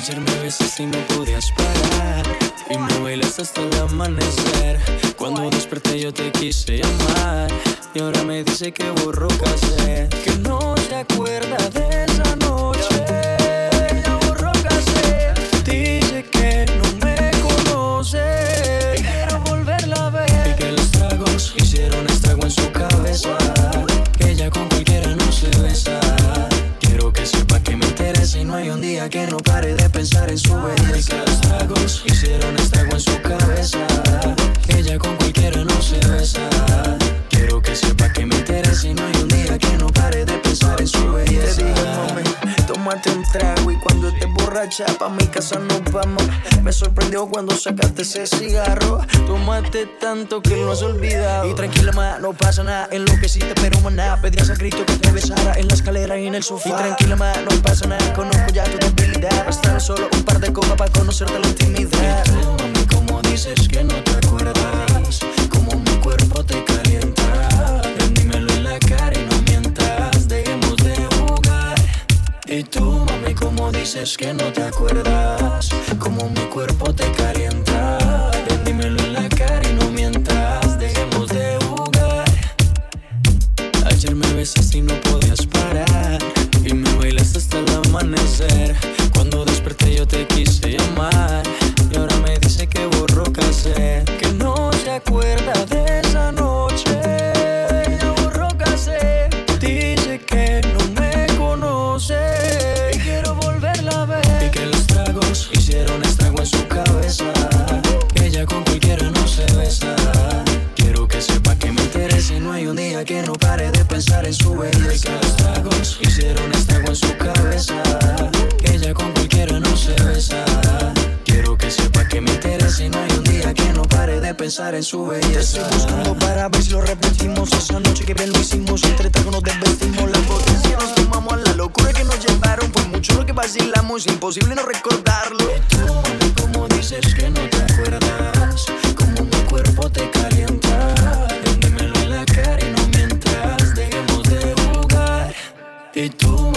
Ayer me besaste y no podías parar. Y me bailaste hasta el amanecer. Cuando desperté yo te quise llamar. Y ahora me dice que borró casé. Que no se acuerda de esa noche. Ya borró casé. Dice que no me conoce. Quiero volverla a ver. Y que los tragos hicieron estrago en su cabeza. Que ella con cualquiera no se besa. No hay un día que no pare de pensar en su belleza. Los tragos hicieron estrago en su cabeza. Ella con cualquiera no se besa. Quiero que sepa que me interesa y no hay un día que no pare de pensar en su Te belleza. dije, mami, tómate un trago y cuando estés borracha mi casa nos vamos. Me sorprendió cuando sacaste ese cigarro. Tomaste tanto que lo has olvidado. Y tranquila, ma, no pasa nada. Enloqueciste, pero maná. Pedías a Cristo que te besara en la escalera y en el sofá. Y tranquila, ma, no pasa nada. Conozco ya tu debilidad. Bastará solo un par de copas para conocerte la intimidad. Mami, como dices que no te acuerdas, dices que no te acuerdas, como mi cuerpo te calienta. Vacilamos Imposible no recordarlo Tú, mami, como dices que no te acuerdas, como mi cuerpo te calienta. Ven, dímelo en la cara y no mientas, dejemos de jugar. Y tú,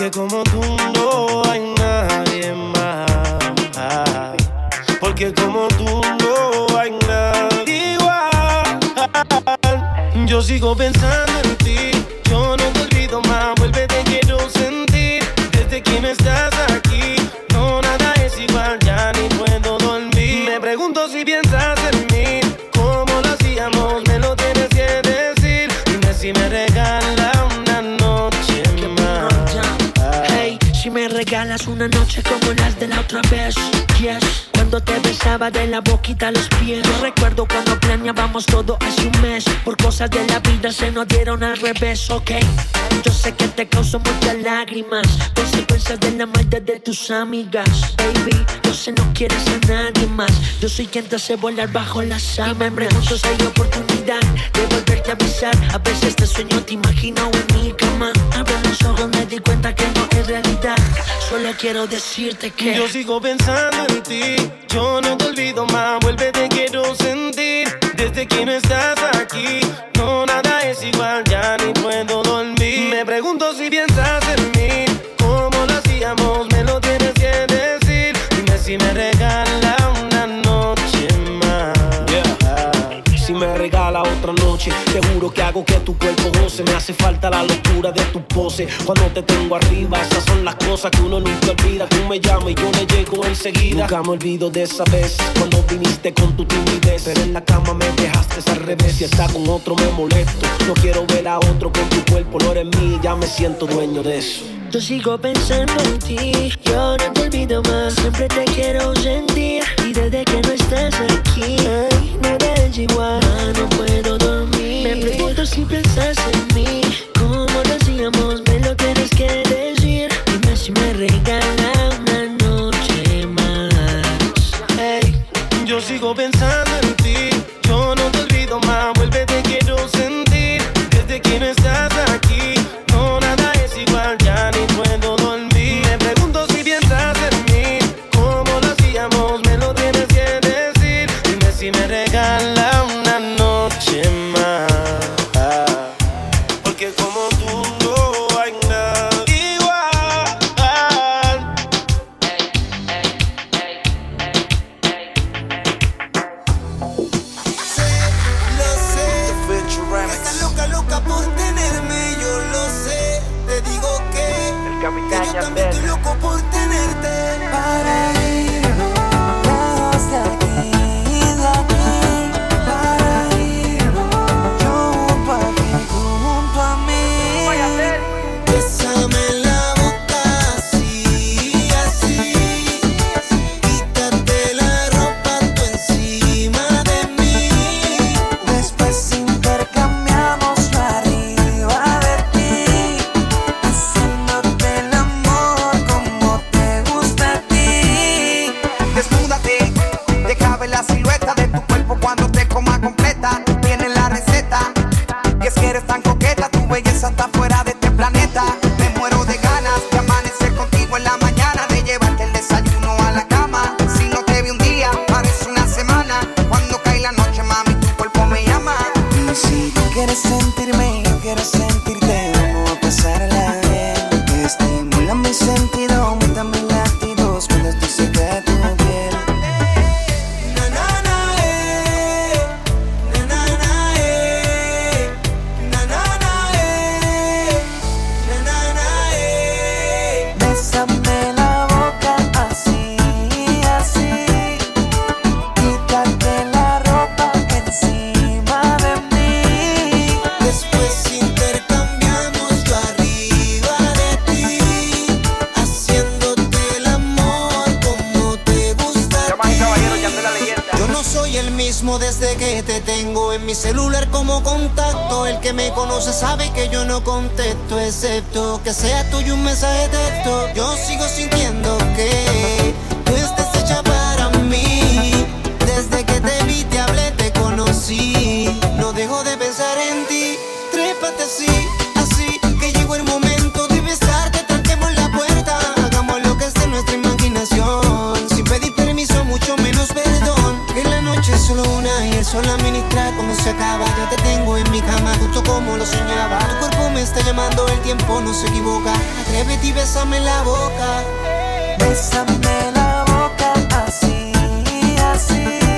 Porque como tú no hay nadie más. Porque como tú no hay nadie igual. Yo sigo pensando en ti. Yo no te olvido más. Vuelve, te quiero sentir. Desde que no estás las de Cuando te besaba de la boquita a los pies. Yo recuerdo cuando planeábamos todo hace un mes. Por cosas de la vida se nos dieron al revés, ok. Yo sé que te causó muchas lágrimas. Consecuencias de la maldad de tus amigas. Baby, yo sé no quieres a nadie más. Yo soy quien te hace volar bajo las sábanas. Y me pregunto si hay oportunidad de volverte a besar. A veces te sueño, te imagino en mi cama. Abro los ojos, me di cuenta que no es realidad. Solo quiero decirte que Yo sigo pensando en ti, yo no te olvido más, vuelve te quiero sentir. Desde que no estás aquí, no nada es igual, ya ni puedo noche. juro que hago que tu cuerpo goce. Me hace falta la locura de tu pose. Cuando te tengo arriba, esas son las cosas que uno nunca olvida. Tú me llamas y yo le llego enseguida. Nunca me olvido de esa vez cuando viniste con tu timidez. Pero en la cama me dejaste al revés. Si está con otro me molesto. No quiero ver a otro con tu cuerpo. No eres mío, ya me siento dueño de eso. Yo sigo pensando en ti, yo no te olvido más. Siempre te quiero sentir y desde que no estás aquí, ay, nada ah, no puedo dormir si piensas en mí. Como decíamos, me lo tienes que decir. Dime si me regalas. a bed. que me conoce sabe que yo no contesto, excepto que sea tuyo un mensaje de texto. Yo sigo sintiendo que. como lo soñaba. Tu cuerpo me está llamando, el tiempo no se equivoca. Atrévete y bésame la boca. Bésame la boca, así, así.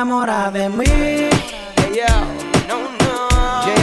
enamora de mí. Hey, yo. No, no. Jay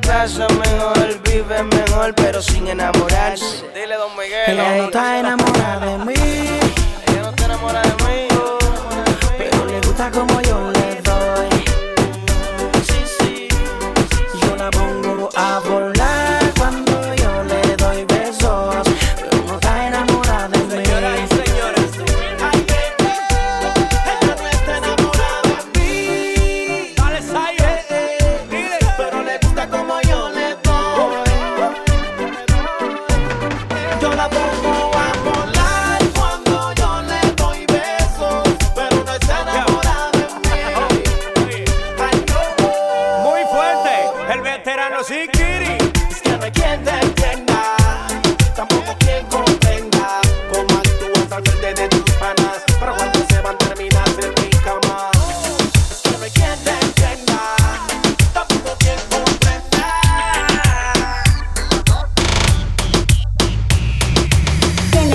pasa mejor, vive mejor, pero sin enamorarse. Dile, don Miguel.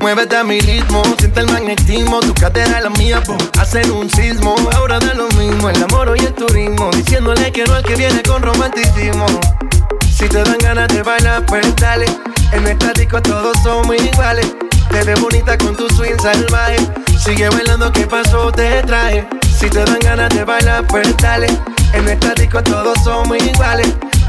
Muévete a mi ritmo, siente el magnetismo. Tu cadera la mía, por hacer un sismo. Ahora da lo mismo, el amor y el turismo. Diciéndole que no al que viene con romanticismo. Si te dan ganas de bailar, pues dale. En nuestra disco todos somos iguales. Te ves bonita con tu swing salvaje. Sigue bailando, ¿qué pasó? Te traje. Si te dan ganas de bailar, pues dale. En nuestra disco todos somos iguales.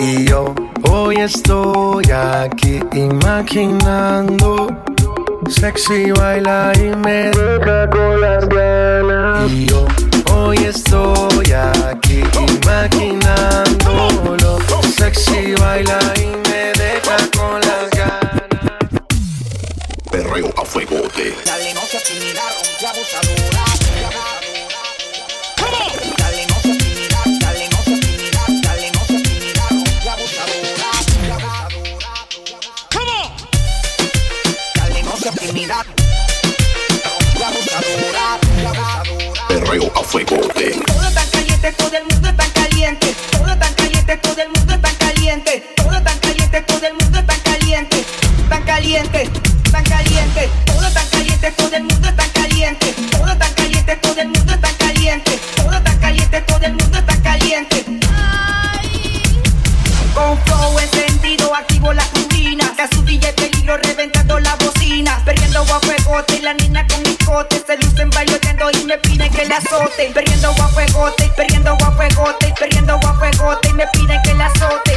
Y yo hoy estoy aquí imaginando. Sexy baila y me deja con las ganas. Y yo hoy estoy aquí imaginándolo. Sexy baila y me deja con las ganas. Perreo a fuegote. Dale, no seas tímida, rompe abusadora. Fuegote. Todo tan caliente, todo el mundo tan caliente. Todo tan caliente, todo el mundo tan caliente. Todo tan caliente, todo el mundo tan caliente. Tan caliente, tan caliente. Todo tan caliente, todo el mundo tan caliente. Todo tan caliente, todo el mundo tan caliente. Todo tan caliente, todo el mundo tan caliente. Con flow encendido, activo la turbina. Que a su DJ peligro reventando la bocina. Perdiendo a fuegote y la nena con escote. Se lucen bailando y me piden que la azoten. Perdiendo a fuegote, perdiendo a fuegote, perdiendo a fuegote y me piden que la azoten.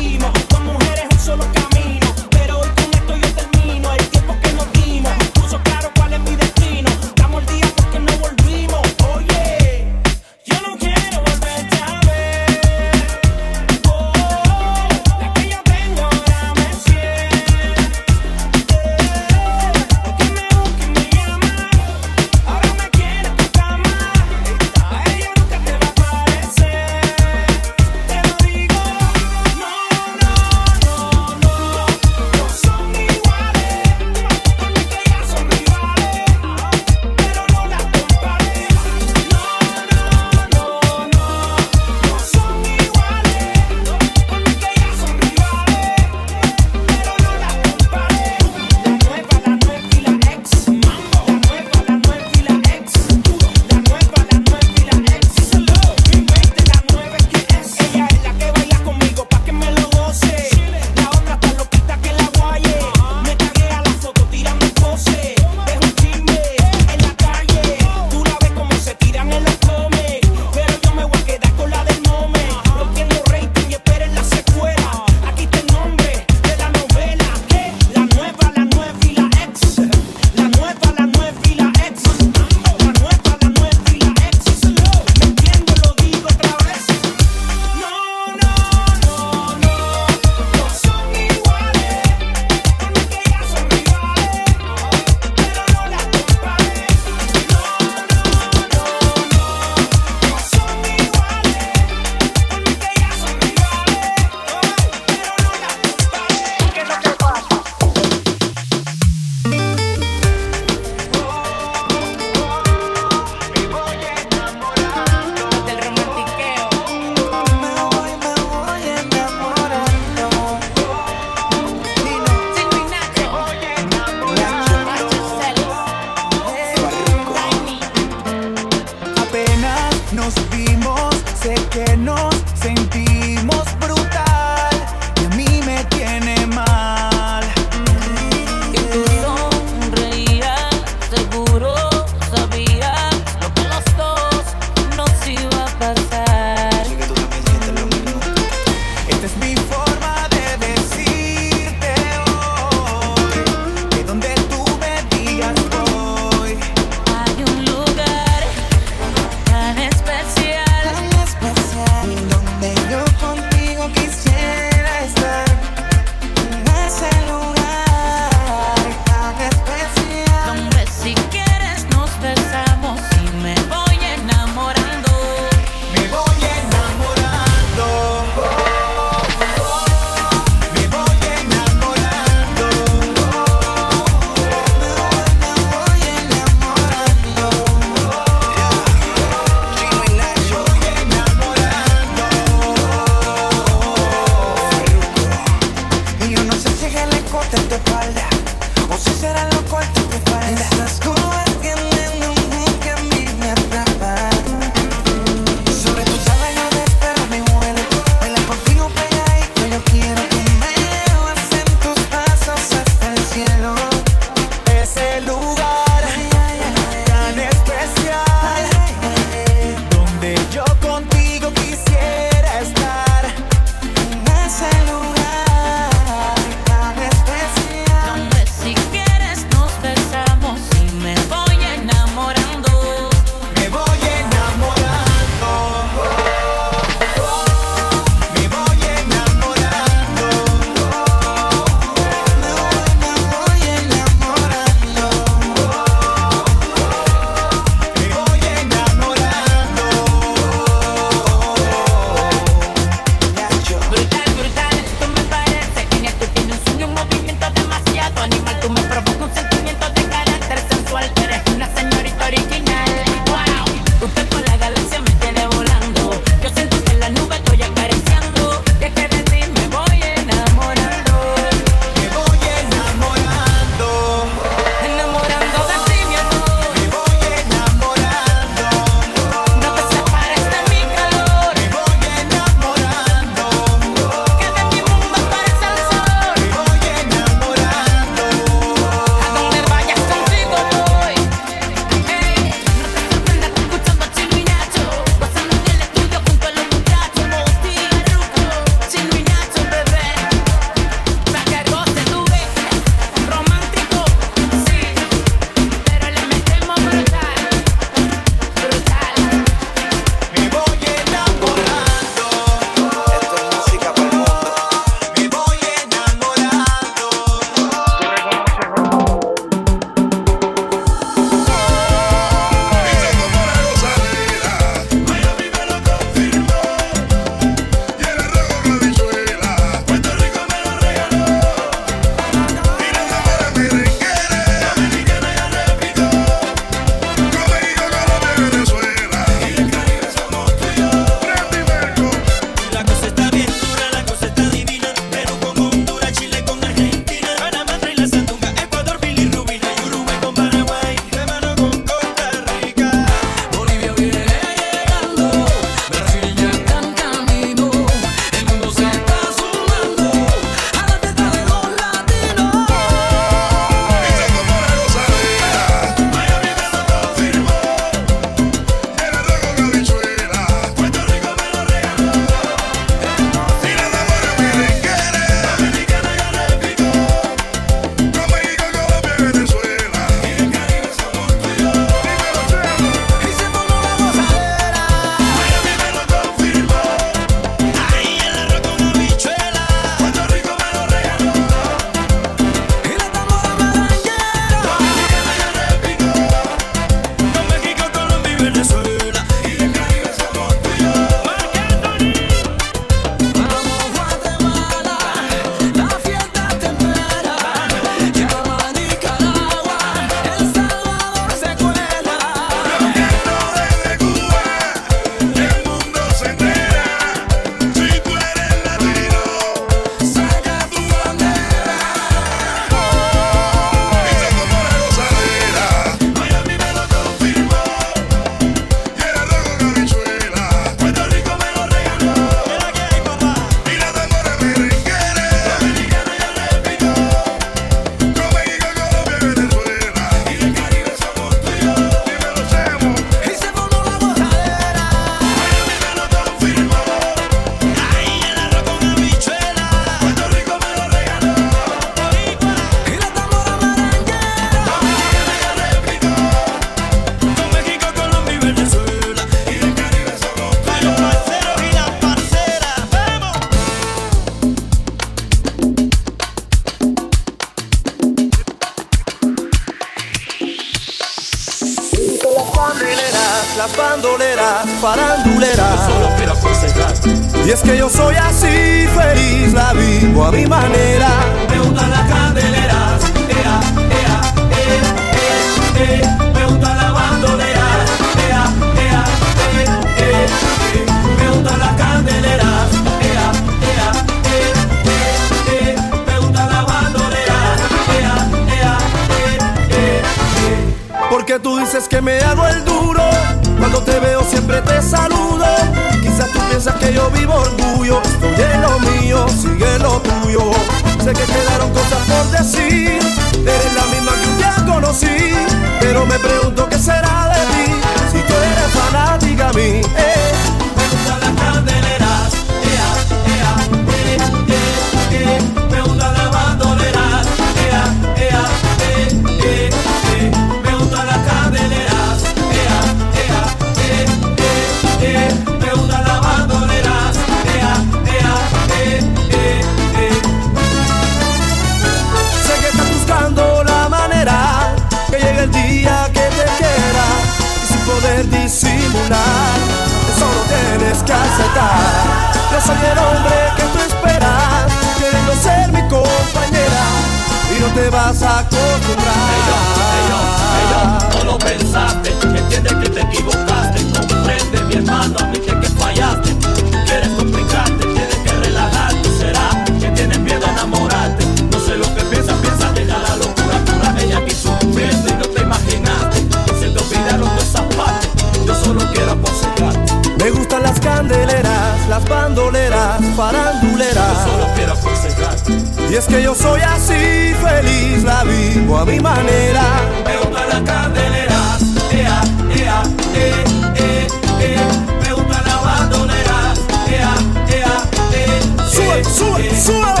bandoleras. Yo solo quiero aconsejarte. Y es que yo soy así, feliz, la vivo a mi manera. Me gusta las candeleras, ea, eh, ah, ea, eh, ah, eh, eh, eh. Me gusta la bandoleras, ea, ea, eh. Ah, eh, eh sube, sube, sube.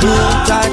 Don't.